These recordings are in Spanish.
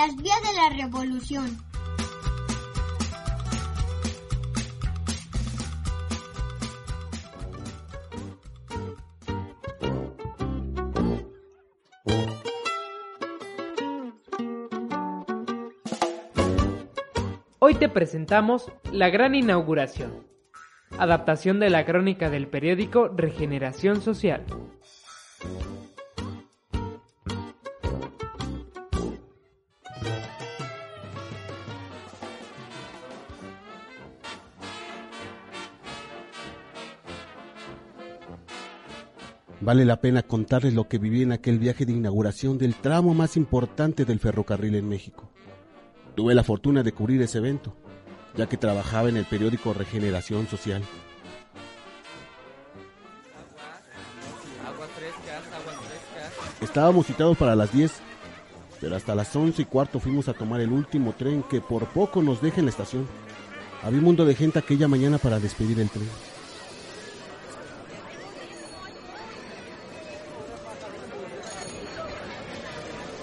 las vías de la revolución. Hoy te presentamos La Gran Inauguración, adaptación de la crónica del periódico Regeneración Social. Vale la pena contarles lo que viví en aquel viaje de inauguración del tramo más importante del ferrocarril en México. Tuve la fortuna de cubrir ese evento, ya que trabajaba en el periódico Regeneración Social. Estábamos citados para las 10, pero hasta las 11 y cuarto fuimos a tomar el último tren que por poco nos deja en la estación. Había un mundo de gente aquella mañana para despedir el tren.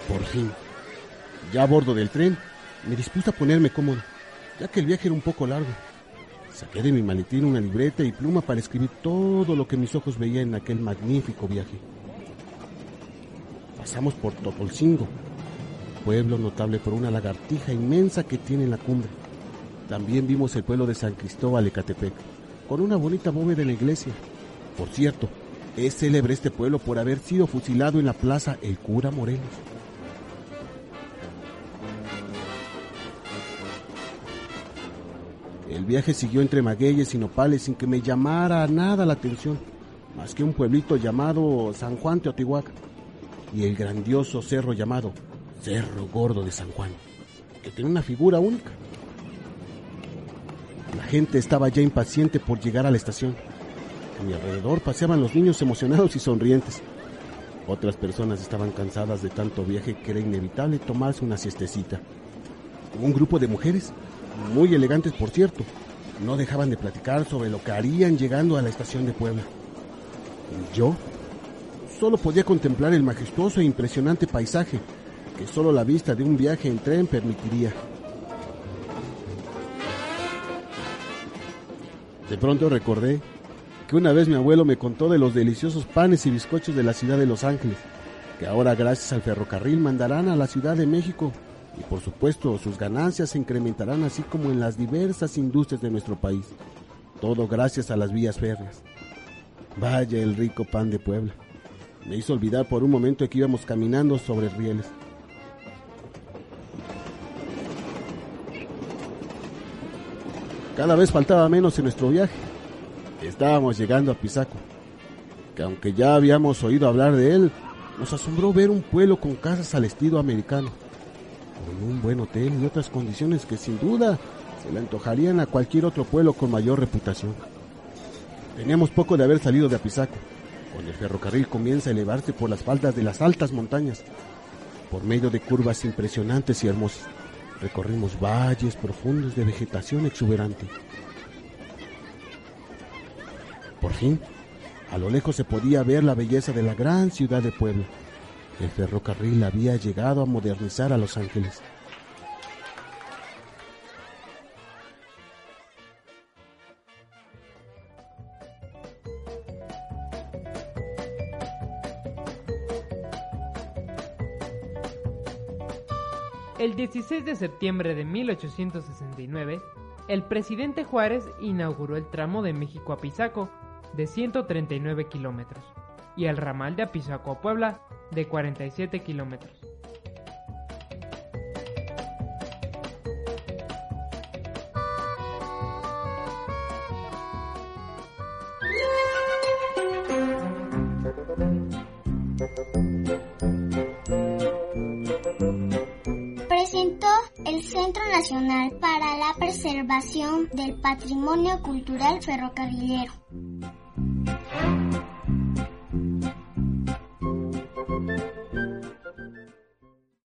Por fin, ya a bordo del tren, me dispuse a ponerme cómodo, ya que el viaje era un poco largo. Saqué de mi maletín una libreta y pluma para escribir todo lo que mis ojos veían en aquel magnífico viaje. Pasamos por Topolcingo, pueblo notable por una lagartija inmensa que tiene en la cumbre. También vimos el pueblo de San Cristóbal Ecatepec, con una bonita bóveda en la iglesia. Por cierto, es célebre este pueblo por haber sido fusilado en la plaza El Cura Morelos. El viaje siguió entre magueyes y nopales sin que me llamara nada la atención, más que un pueblito llamado San Juan Teotihuacán y el grandioso cerro llamado Cerro Gordo de San Juan, que tiene una figura única. La gente estaba ya impaciente por llegar a la estación. A mi alrededor paseaban los niños emocionados y sonrientes. Otras personas estaban cansadas de tanto viaje que era inevitable tomarse una siestecita. Un grupo de mujeres muy elegantes por cierto, no dejaban de platicar sobre lo que harían llegando a la estación de Puebla. Yo solo podía contemplar el majestuoso e impresionante paisaje que solo la vista de un viaje en tren permitiría. De pronto recordé que una vez mi abuelo me contó de los deliciosos panes y bizcochos de la ciudad de Los Ángeles, que ahora gracias al ferrocarril mandarán a la Ciudad de México y por supuesto sus ganancias se incrementarán así como en las diversas industrias de nuestro país. Todo gracias a las vías férreas. Vaya el rico pan de Puebla. Me hizo olvidar por un momento que íbamos caminando sobre rieles. Cada vez faltaba menos en nuestro viaje. Estábamos llegando a Pisaco, que aunque ya habíamos oído hablar de él, nos asombró ver un pueblo con casas al estilo americano con un buen hotel y otras condiciones que sin duda se le antojarían a cualquier otro pueblo con mayor reputación. Teníamos poco de haber salido de Apizaco, cuando el ferrocarril comienza a elevarse por las faldas de las altas montañas, por medio de curvas impresionantes y hermosas. Recorrimos valles profundos de vegetación exuberante. Por fin, a lo lejos se podía ver la belleza de la gran ciudad de Puebla el ferrocarril había llegado a modernizar a Los Ángeles. El 16 de septiembre de 1869, el presidente Juárez inauguró el tramo de México a Pisaco de 139 kilómetros y el ramal de Apizaco a Puebla de 47 kilómetros. Presentó el Centro Nacional para la Preservación del Patrimonio Cultural Ferrocarrilero.